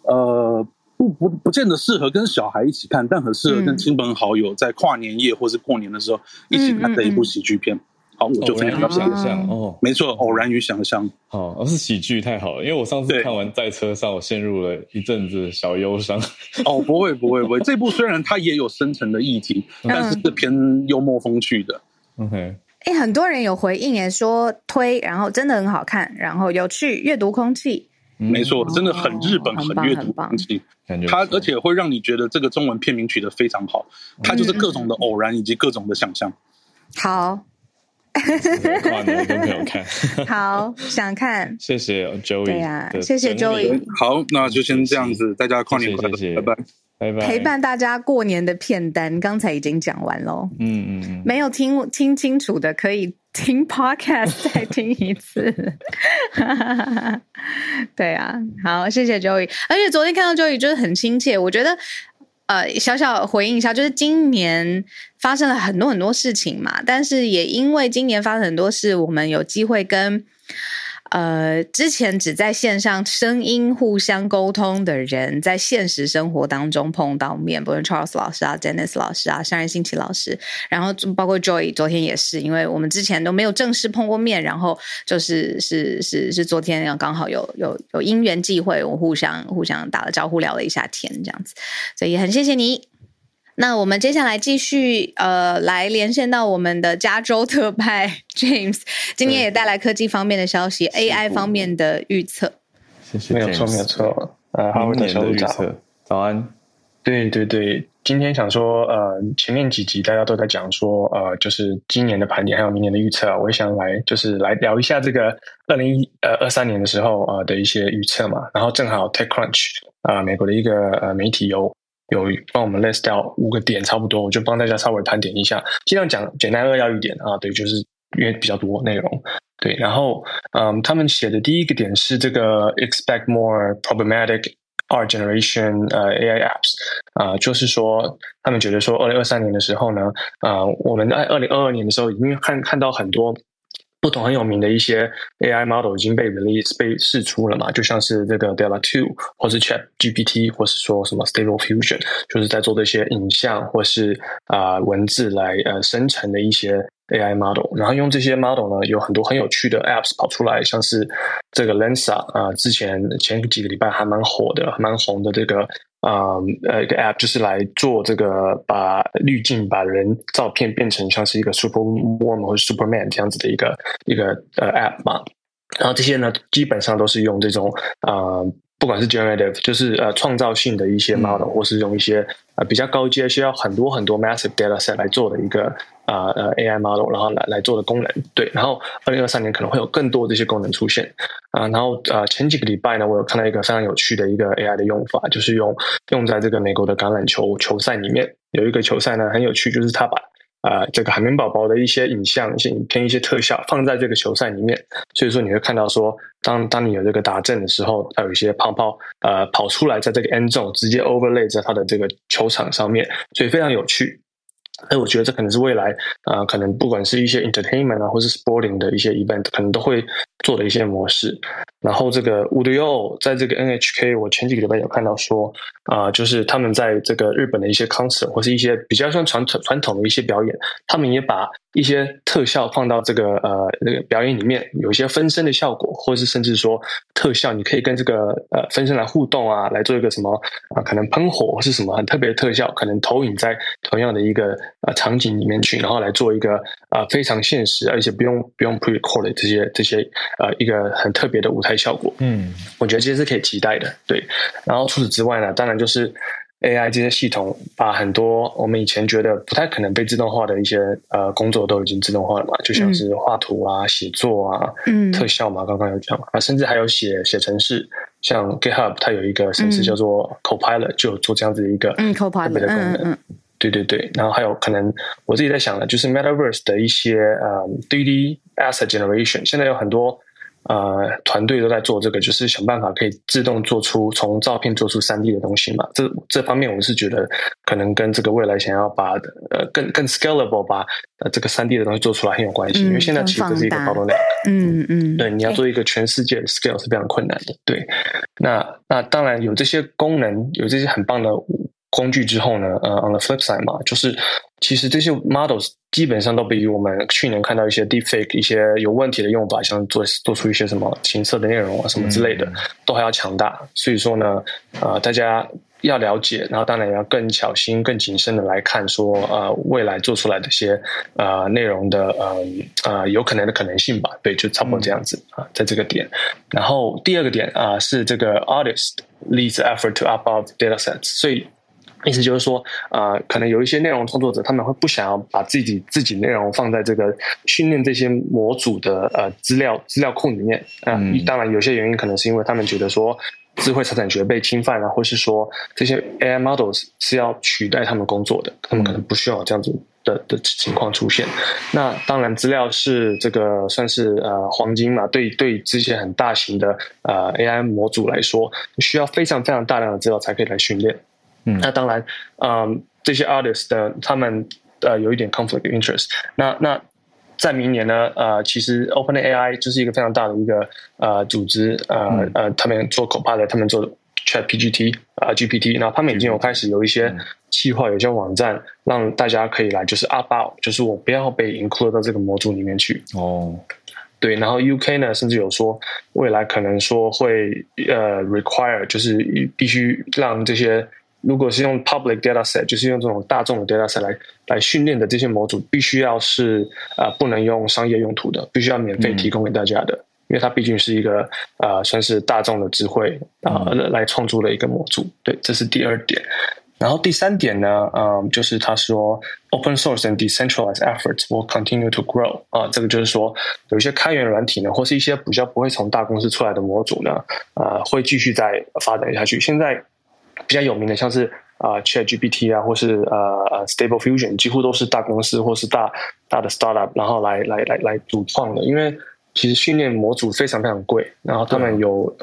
呃，不不不见得适合跟小孩一起看，但很适合跟嗯亲朋好友在跨年夜或是过年的时候一起看的一部喜剧片。好，我就分享到。想象哦，没错，偶然与想象。好，哦是喜剧太好了，因为我上次看完在车上，我陷入了一阵子小忧伤。哦，不会不会不会，这部虽然它也有深层的议题，但是是偏幽默风趣的。OK，哎，很多人有回应也说推，然后真的很好看，然后有趣，阅读空气。嗯没错，真的很日本，很很阅读棒很棒风气。感觉它而且会让你觉得这个中文片名取得非常好，它就是各种的偶然以及各种的想象。好跨年跟朋友看，*laughs* 好想看，谢谢 Joey，对呀的谢谢整理 Joey 好，那就先这样子，大家跨年快乐，谢谢谢谢拜拜。拜拜，陪伴大家过年的片单，刚才已经讲完喽。嗯嗯嗯，没有听听清楚的，可以听 *laughs* podcast 再听一次。*laughs* 对啊，好，谢谢 Joey。而且昨天看到 Joey 就是很亲切，我觉得。呃，小小回应一下，就是今年发生了很多很多事情嘛，但是也因为今年发生很多事，我们有机会跟呃之前只在线上声音互相沟通的人，在现实生活当中碰到面，不论 Charles 老师啊、Dennis 老师啊、商人新奇老师，然后包括 Joy，昨天也是，因为我们之前都没有正式碰过面，然后就是是是是昨天刚好有有有因缘际会，我互相互相打了招呼，聊了一下天，这样子，所以也很谢谢你。那我们接下来继续呃来连线到我们的加州特派 *laughs* James，今天也带来科技方面的消息，AI 方面的预测。谢谢，没有错，没有。错。呃，哈维明年的小组长，的预测，早安。对对对，今天想说，呃，前面几集大家都在讲说，呃，就是今年的盘点还有明年的预测啊，我也想来就是来聊一下这个二零一呃二三年的时候啊、呃、的一些预测嘛。然后正好 TechCrunch 啊、美国的一个呃媒体有有帮我们 list 掉五个点，差不多，我就帮大家稍微盘点一下，尽量讲简单扼要一点啊。对，就是因为比较多内容。对，然后嗯，他们写的第一个点是这个 expect more problematic R generation 呃 AI apps 啊、就是说他们觉得说二零二三年的时候呢，呃，我们在二零二二年的时候已经看看到很多。不同很有名的一些 AI model 已经被 release 被试出了嘛，就像是这个 Delta Two 或是 Chat GPT，或是说什么 Stable Fusion，就是在做这些影像或是啊、文字来呃生成的一些 AI model，然后用这些 model 呢，有很多很有趣的 apps 跑出来，像是这个 Lensa 啊、之前前几个礼拜还蛮火的、还蛮红的这个啊呃一个 app，就是来做这个把滤镜把人照片变成像是一个 Superwoman 或者 Superman 这样子的一个一个呃 app 嘛。然后这些呢，基本上都是用这种呃，不管是 generative，就是呃创造性的一些 model，、或是用一些呃比较高阶、需要很多很多 massive data set 来做的一个啊呃 AI model，然后来来做的功能。对，然后二零二三年可能会有更多这些功能出现啊、然后呃前几个礼拜呢，我有看到一个非常有趣的一个 AI 的用法，就是用用在这个美国的橄榄球球赛里面，有一个球赛呢很有趣，就是他把啊，这个海绵宝宝的一些影像、一些影片、一些特效放在这个球赛里面，所以说你会看到说，当当你有这个打阵的时候，它有一些泡泡呃跑出来，在这个 end zone 直接 overlay 在它的这个球场上面，所以非常有趣。哎我觉得这可能是未来啊，可能不管是一些 entertainment 啊，或是 sporting 的一些 event，可能都会做的一些模式。然后这个 w o d o 在这个 NHK，我前几个礼拜有看到说啊，就是他们在这个日本的一些 concert 或是一些比较像传统传统的一些表演，他们也把一些特效放到这个呃那个表演里面，有一些分身的效果，或是甚至说特效，你可以跟这个呃分身来互动啊，来做一个什么啊，可能喷火或是什么很特别的特效，可能投影在同样的一个。呃，场景里面去，然后来做一个啊非常现实，而且不用不用 pre-record 这些这些呃一个很特别的舞台效果。嗯，我觉得这些是可以期待的。对，然后除此之外呢，当然就是 AI 这些系统，把很多我们以前觉得不太可能被自动化的一些呃工作都已经自动化了嘛，就像是画图啊、写作啊、嗯、特效嘛，刚刚有讲啊，甚至还有写写程式，像 GitHub 它有一个程式叫做 Copilot，就做这样子的一个嗯 Copilot 的功能。对对对，然后还有可能我自己在想的，就是 Metaverse 的一些呃 3D asset generation，现在有很多呃团队都在做这个，就是想办法可以自动做出从照片做出三 D 的东西嘛。这这方面我是觉得可能跟这个未来想要把呃更更 scalable 把呃这个三 D 的东西做出来很有关系，因为现在其实是一个 bottleneck。嗯嗯，对，你要做一个全世界的 scale 是非常困难的。对，那那当然有这些功能，有这些很棒的。工具之后呢，呃，on the flip side 嘛，就是其实这些 models 基本上都比我们去年看到一些 deepfake 一些有问题的用法，像做做出一些什么情色的内容啊什么之类的，都还要强大。所以说呢，呃，大家要了解，然后当然也要更小心、更谨慎的来看，说呃，未来做出来的些呃内容的呃呃有可能的可能性吧。对，就差不多这样子啊，在这个点。然后第二个点啊，是这个 artist leads effort to upload data sets，所以。意思就是说，呃，可能有一些内容创作者，他们会不想要把自己自己内容放在这个训练这些模组的呃资料资料库里面。嗯，当然有些原因可能是因为他们觉得说智慧财产权被侵犯了，或是说这些 AI models 是要取代他们工作的，他们可能不需要这样子的的情况出现。那当然，资料是这个算是呃黄金嘛，对对，这些很大型的呃 AI 模组来说，需要非常非常大量的资料才可以来训练。那当然，嗯，这些 artist 的他们呃有一点 conflict interest。那那在明年呢，呃，其实 Open AI 就是一个非常大的一个呃组织，呃呃，他们做 Copilot，他们做 Chat GPT 啊 GPT，然后他们已经有开始有一些计划，有些网站让大家可以来就是 opt out，就是我不要被 include 到这个模组里面去。哦，对，然后 UK 呢，甚至有说未来可能说会呃 require，就是必须让这些。如果是用 public data set，就是用这种大众的 data set 来来训练的这些模组，必须要是呃不能用商业用途的，必须要免费提供给大家的，因为它毕竟是一个呃算是大众的智慧啊来创作的一个模组。对，这是第二点。然后第三点呢，嗯，就是他说 open source and decentralized efforts will continue to grow 啊，这个就是说有一些开源软体呢，或是一些比较不会从大公司出来的模组呢，呃，会继续在发展下去。现在。比较有名的，像是啊 Chat GPT 啊，或是呃呃 Stable Fusion，几乎都是大公司或是大大的 startup，然后来来来来主创的。因为其实训练模组非常非常贵，然后他们有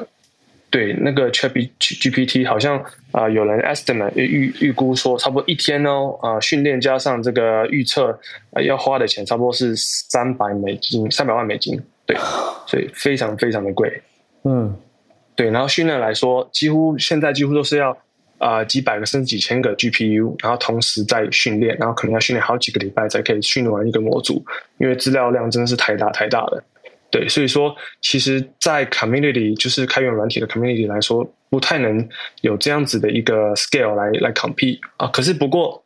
对那个 Chat GPT 好像啊有人 estimate 预预估说，差不多一天哦啊训练加上这个预测要花的钱，差不多是三百美金，三百万美金。对，所以非常非常的贵。嗯。对，然后训练来说，几乎现在几乎都是要啊几百个甚至几千个 GPU，然后同时在训练，然后可能要训练好几个礼拜才可以训练完一个模组，因为资料量真的是太大太大了。对，所以说其实，在 community 就是开源软体的 community 来说，不太能有这样子的一个 scale 来来 compete 啊。可是不过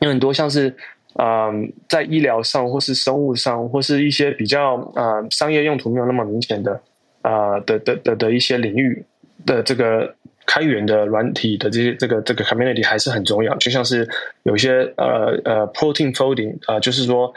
有很多像是嗯在医疗上或是生物上或是一些比较啊商业用途没有那么明显的。啊的的的的一些领域的这个开源的软体的这些这个这个 community 还是很重要，就像是有些呃呃 protein folding 啊，就是说。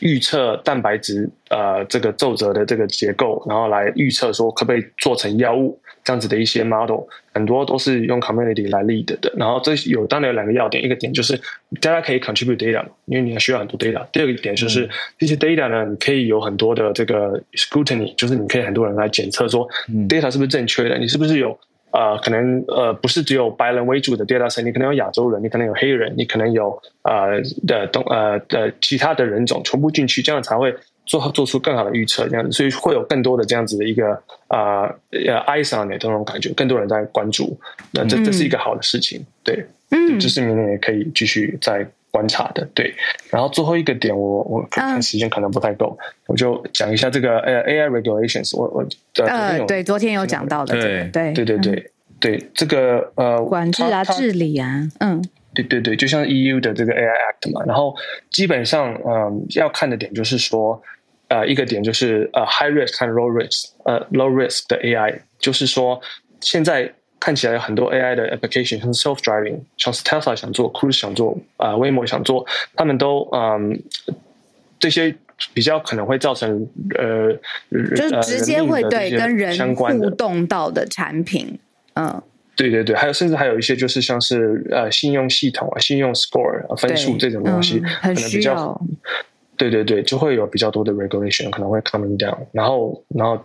预测蛋白质呃这个皱褶的这个结构，然后来预测说可不可以做成药物这样子的一些 model，很多都是用 community 来 lead 的。然后这有当然有两个要点，一个点就是大家可以 contribute data，因为你需要很多 data。第二个点就是这些 data 呢，你可以有很多的这个 scrutiny，就是你可以很多人来检测说 data 是不是正确的，你是不是有呃，可能呃不是只有白人为主的 data set，你可能有亚洲人，你可能有黑人，你可能有呃的东呃的其他的人种全部进去，这样才会做做出更好的预测，这样子，所以会有更多的这样子的一个呃呃 eyes on it 这种感觉，更多人在关注，那这这是一个好的事情，对，嗯。这是明年也可以继续再观察的，对。然后最后一个点我，我看时间可能不太够，我就讲一下这个呃 AI regulations，我我呃呃，对，昨天有讲到的，对。对对对对对，这个呃管制啊、治理啊，嗯。对对对，就像 EU 的这个 AI Act 嘛，然后基本上嗯要看的点就是说，呃一个点就是呃 high risk 和 low risk，呃 low risk 的 AI，就是说现在看起来有很多 AI 的 application，像 self driving，像是 Tesla 想做，Cruise 想做，啊、呃、Waymo 想做，他们都嗯这些比较可能会造成呃就是直接会对跟人互动到的产品，嗯，对对对，还有甚至还有一些就是像是呃信用系统啊、信用 score 啊、分数这种东西，嗯很可能比较需要。对对对，就会有比较多的 regulation 可能会 coming down，然后然后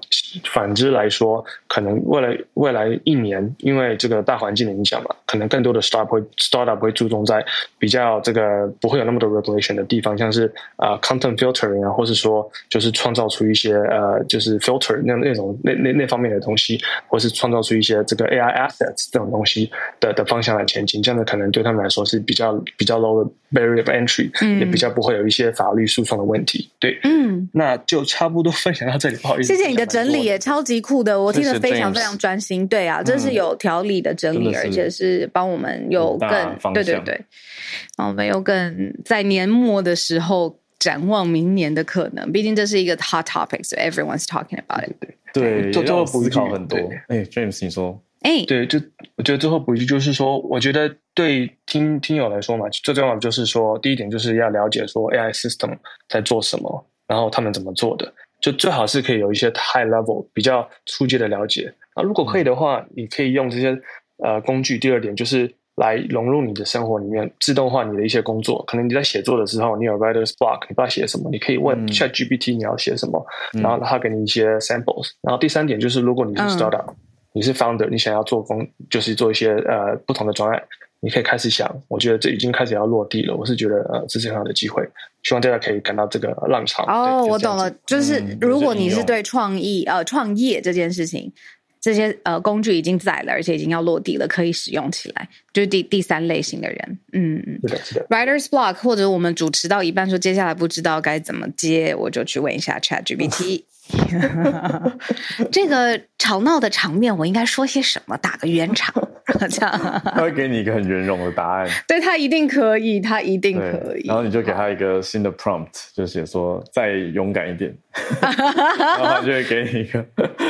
反之来说，可能未来未来一年，因为这个大环境的影响嘛，可能更多的 startup 会 startup 会注重在比较这个不会有那么多 regulation 的地方，像是啊、呃 content filtering 啊，或是说就是创造出一些呃就是 filter 那那种那那那方面的东西，或是创造出一些这个 AI assets 这种东西的的方向来前进，这样的可能对他们来说是比较比较 low 的 barrier of entry，、嗯。也比较不会有一些法律诉讼的问题。对，嗯，那就差不多分享到这里，不好意思，谢谢你的整理，也超级酷的，我听得非常非常专心。对啊，这是有条理的整理，而且是帮我们有更对对对，帮我们有更在年末的时候展望明年的可能。毕竟这是一个 hot topic，so everyone's talking about it。对，最也让我思考很多对。哎，James，你说，哎，对，就我觉得最后补一句就是说，我觉得对听听友来说嘛，最重要的就是说，第一点就是要了解说 AI system 在做什么，然后他们怎么做的，就最好是可以有一些 high level 比较初阶的了解。啊，如果可以的话，你可以用这些呃工具。第二点就是来融入你的生活里面，自动化你的一些工作。可能你在写作的时候，你有 writer's block，你不知道写什么，你可以问嗯 ChatGPT 你要写什么，嗯然后他给你一些 samples。然后第三点就是，如果你是嗯 startup，、你是 founder，你想要做工，就是做一些呃不同的专案，你可以开始想。我觉得这已经开始要落地了，我是觉得呃这是很好的机会，希望大家可以赶到这个浪潮。哦，对我懂了，。就是嗯如果你是对创意呃创业这件事情，这些呃工具已经在了，而且已经要落地了，可以使用起来，就是第第三类型的人，嗯嗯。是的，是的。Writer's block，或者我们主持到一半说接下来不知道该怎么接，我就去问一下 Chat GPT。*laughs* 这个吵闹的场面，我应该说些什么？打个圆场，这样他会给你一个很圆融的答案，*laughs* 对他一定可以，他一定可以。然后你就给他一个新的 prompt，就写说再勇敢一点，*laughs* 然后他就会给你一个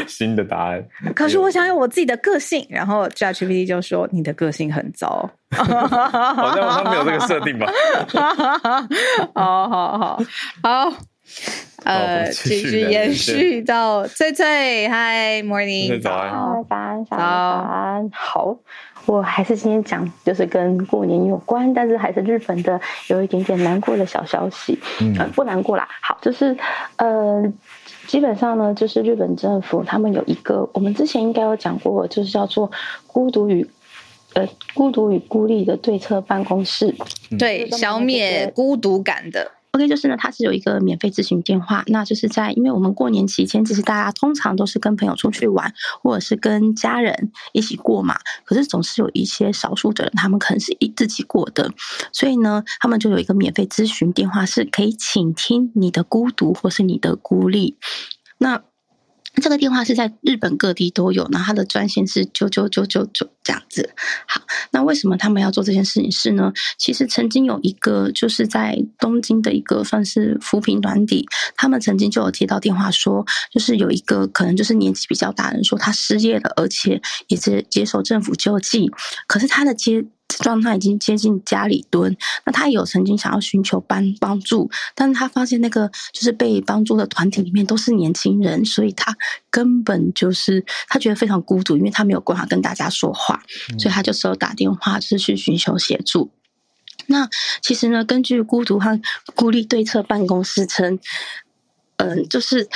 新的答案。可是我想有我自己的个性，然后 Chat GPT 就说你的个性很糟。好像他没有这个设定吧？好好好好，我呃，们继续延续到翠翠嗨翠 morning，早安，早安，早早安，早安。好，我还是今天讲，就是跟过年有关，但是还是日本的有一点点难过的小消息。嗯呃，不难过啦。好，就是呃，基本上呢，就是日本政府他们有一个，我们之前应该有讲过，就是叫做孤独与呃孤独与孤立的对策办公室。对，消灭孤独感的，OK，就是呢，它是有一个免费咨询电话，那就是在因为我们过年期间，其实大家通常都是跟朋友出去玩，或者是跟家人一起过嘛。可是总是有一些少数的人，他们可能是一自己过的，所以呢，他们就有一个免费咨询电话，是可以倾听你的孤独或是你的孤立。那这个电话是在日本各地都有，然后它的专线是九九九九九这样子。好，那为什么他们要做这件事情是呢？其实曾经有一个就是在东京的一个算是扶贫团体，他们曾经就有接到电话说，就是有一个可能就是年纪比较大的人说他失业了，而且也是接受政府救济，可是他的接状态已经接近家里蹲，那他有曾经想要寻求帮帮助，但是他发现那个就是被帮助的团体里面都是年轻人，所以他根本就是他觉得非常孤独，因为他没有办法跟大家说话，所以他就只有打电话就是去寻求协助。那其实呢，根据孤独和孤立对策办公室称，嗯、就是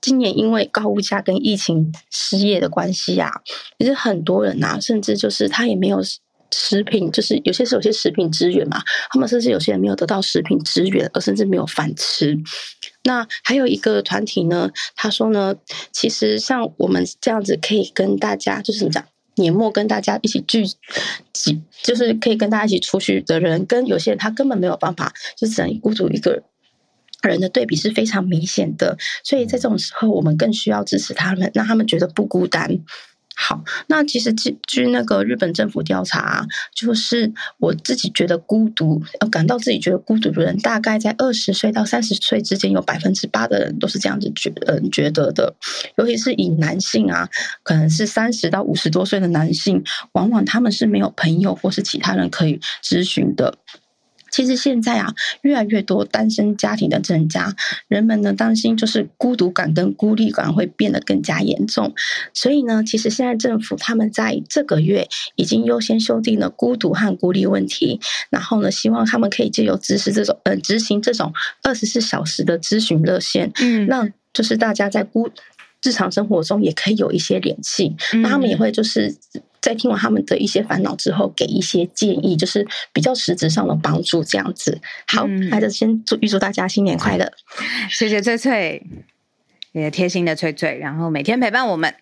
今年因为高物价跟疫情失业的关系啊，其实很多人啊，甚至就是他也没有食品，就是有些是有些食品支援嘛，他们甚至有些人没有得到食品支援，而甚至没有饭吃。那还有一个团体呢，他说呢，其实像我们这样子可以跟大家就是怎么讲，年末跟大家一起聚集，就是可以跟大家一起出去的人，跟有些人他根本没有办法，就只能孤独一个人的对比是非常明显的。所以在这种时候，我们更需要支持他们，让他们觉得不孤单。好，那其实据据那个日本政府调查，就是我自己觉得孤独，呃，感到自己觉得孤独的人，大概在二十岁到三十岁之间，有百分之八的人都是这样子觉，嗯，觉得的。尤其是以男性啊，可能是三十到五十多岁的男性，往往他们是没有朋友或是其他人可以咨询的。其实现在啊，越来越多单身家庭的增加，人们呢担心就是孤独感跟孤立感会变得更加严重。所以呢，其实现在政府他们在这个月已经优先修订了孤独和孤立问题，然后呢，希望他们可以借由执行这种呃执行这种二十四小时的咨询热线，嗯，让就是大家在孤日常生活中也可以有一些联系，那他们也会就是。在听完他们的一些烦恼之后，给一些建议，就是比较实质上的帮助，这样子。好，那就先祝预祝大家新年快乐。*laughs* 谢谢翠翠，也贴心的翠翠，然后每天陪伴我们。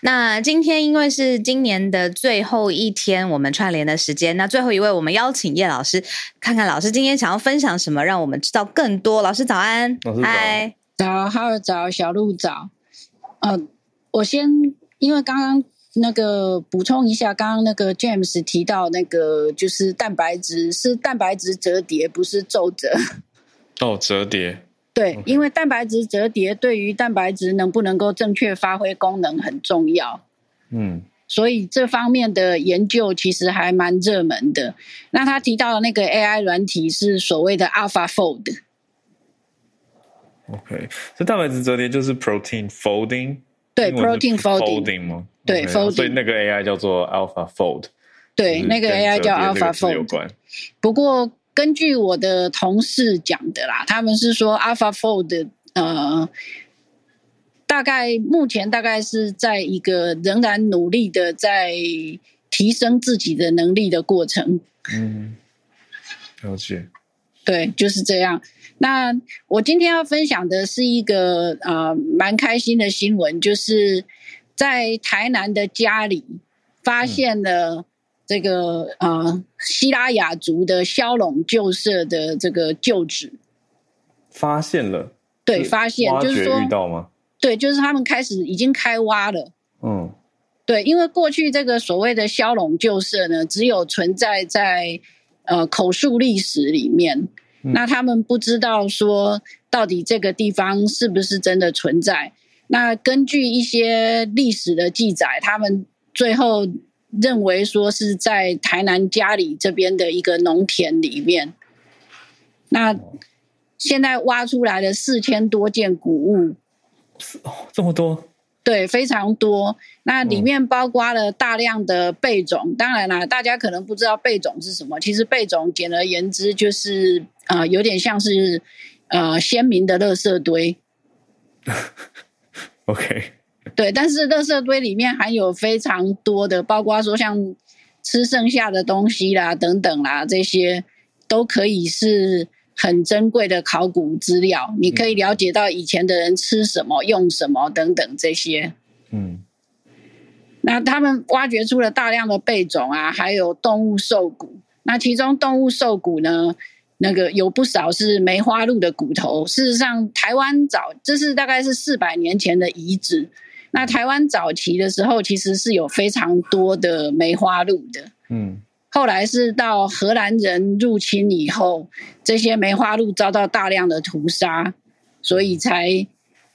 那今天因为是今年的最后一天，我们串联的时间，那最后一位我们邀请叶老师，看看老师今天想要分享什么，让我们知道更多。老师早安，嗨，早，好早，小鹿早。嗯，我先因为刚刚。那个补充一下，刚刚那个 James 提到那个就是蛋白质是蛋白质折叠，不是皱褶。*laughs* 哦，折叠。对，因为蛋白质折叠对于蛋白质能不能够正确发挥功能很重要。嗯。所以这方面的研究其实还蛮热门的。那他提到的那个 AI 软体是所谓的 AlphaFold。OK，这蛋白质折叠就是 Protein Folding。对，Protein Folding 吗？对，folding，所以那个 AI 叫做 AlphaFold。对，那个 AI 叫 AlphaFold。不过根据我的同事讲的啦，他们是说 AlphaFold 呃，大概目前大概是在一个仍然努力的在提升自己的能力的过程。嗯，了解。对，就是这样。那我今天要分享的是一个呃蛮开心的新闻，就是。在台南的家里发现了这个呃希拉雅族的骁龙旧社的这个旧址，发现了，对，发现就是说遇到吗？对，就是他们开始已经开挖了，嗯，对，因为过去这个所谓的骁龙旧社呢，只有存在在呃口述历史里面，那他们不知道说到底这个地方是不是真的存在。那根据一些历史的记载，他们最后认为说是在台南家里这边的一个农田里面。那现在挖出来的四千多件古物，哦，这么多？对，非常多。那里面包括了大量的贝种。当然啦，大家可能不知道贝种是什么。其实贝种简而言之就是呃，有点像是呃鲜明的垃圾堆。*laughs* OK，对，但是垃圾堆里面含有非常多的，包括说像吃剩下的东西啦、等等啦，这些都可以是很珍贵的考古资料。你可以了解到以前的人吃什么、用什么等等这些。嗯，那他们挖掘出了大量的贝种啊，还有动物兽骨。那其中动物兽骨呢？那个有不少是梅花鹿的骨头。事实上，台湾早这是大概是四百年前的遗址。那台湾早期的时候，其实是有非常多的梅花鹿的。嗯，后来是到荷兰人入侵以后，这些梅花鹿遭到大量的屠杀，所以才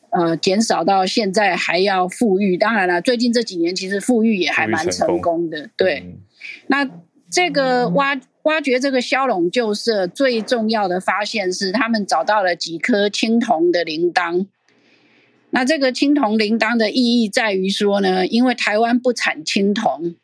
呃减少到现在还要富裕。当然了，最近这几年其实富裕也还蛮成功的。对，那这个挖。挖掘这个骁龙旧社最重要的发现是，他们找到了几颗青铜的铃铛。那这个青铜铃铛的意义在于说呢，因为台湾不产青铜，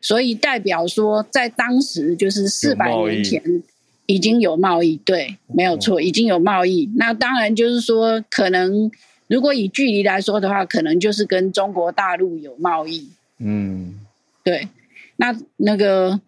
所以代表说在当时就是四百年前已经有贸易，对，没有错，已经有贸易。那当然就是说，可能如果以距离来说的话，可能就是跟中国大陆有贸易。嗯对，那那个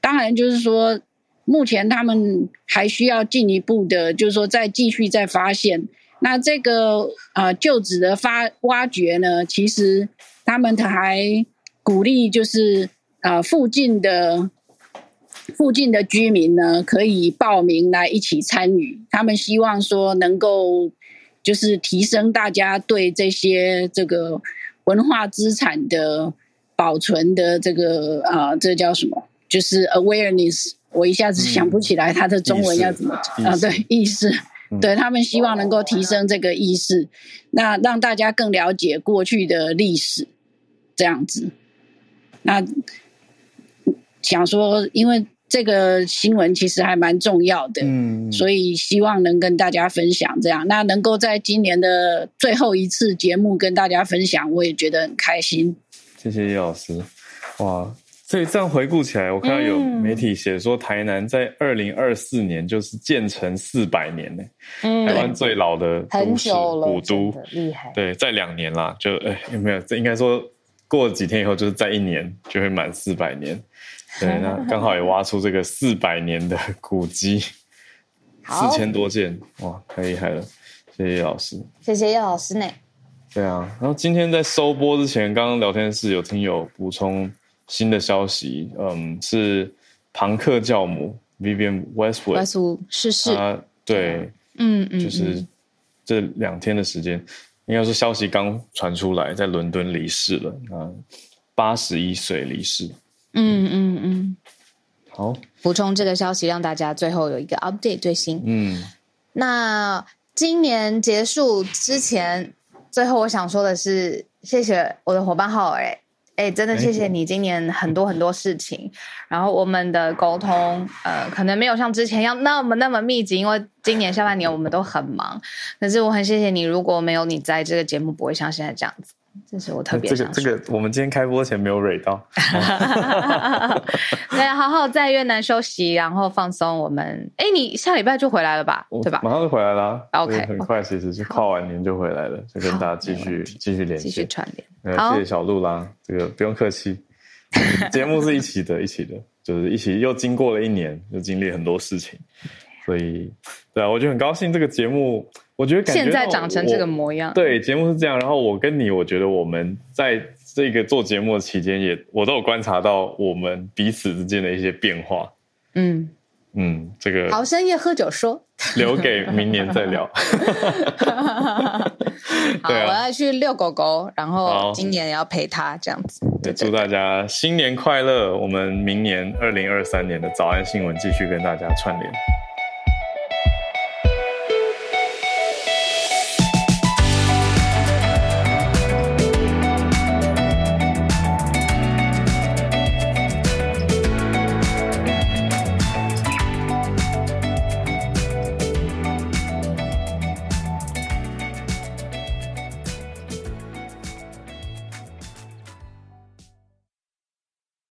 当然就是说，目前他们还需要进一步的，就是说再继续再发现。那这个呃旧址的发挖掘呢，其实他们还鼓励就是呃附近的附近的居民呢，可以报名来一起参与。他们希望说能够就是提升大家对这些这个文化资产的保存的这个啊、呃这叫什么？就是 awareness。我一下子想不起来它的中文要怎么讲啊？对，意识。对他们希望能够提升这个意识，那让大家更了解过去的历史，这样子。那想说，因为这个新闻其实还蛮重要的，嗯，所以希望能跟大家分享。这样，那能够在今年的最后一次节目跟大家分享，我也觉得很开心。谢谢叶老师，哇！所以这样回顾起来，我看到有嗯媒体写说，台南在二零二四年就是建成四百年呢，嗯台湾最老的很都市久了，古都厉害。对，在两年啦，就哎有没有？这应该说过几天以后，就是在一年就会满四百年。*laughs* 对，那刚好也挖出这个四百年的古迹，*laughs* 好四千多件，哇，太厉害了！谢谢叶老师。谢谢叶老师呢。对啊，然后今天在收播之前，刚刚聊天室有听友补充新的消息，嗯，是庞克教母 Vivian 外 Westwood，宿逝世，她对，嗯嗯，就是嗯这两天的时间，应该说消息刚传出来，在伦敦离世了，啊，八十一岁离世。嗯嗯嗯，好，补充这个消息，让大家最后有一个 update 最新。嗯，那今年结束之前，最后我想说的是，谢谢我的伙伴浩尔，哎，真的谢谢你今年很多很多事情，然后我们的沟通，呃，可能没有像之前要那么那么密集，因为今年下半年我们都很忙。可是我很谢谢你，如果没有你在，这个节目不会像现在这样子。这是我特别这个这个，我们今天开播前没有蕊到 *laughs* *laughs* 对，好好在越南休息，然后放松。我们，哎，你下礼拜就回来了吧？我对吧？马上就回来啦。OK，很快，其实是跨完年就回来了，就跟大家继续继续联系继续。串联。谢谢小鹿啦，这个不用客气。*laughs* 节目是一起的，一起的，就是一起又经过了一年，又经历很多事情，所以对啊，我就很高兴这个节目，我觉得现在到长成这个模样，对，节目是这样。然后我跟你，我觉得我们在这个做节目的期间也，我都有观察到我们彼此之间的一些变化。嗯，嗯，这个好，深夜喝酒说。留给明年再聊。*laughs* *laughs* 好，我要去遛狗狗，然后今年也要陪它，这样子。对祝大家新年快乐！我们明年二零二三年的早安新闻继续跟大家串联。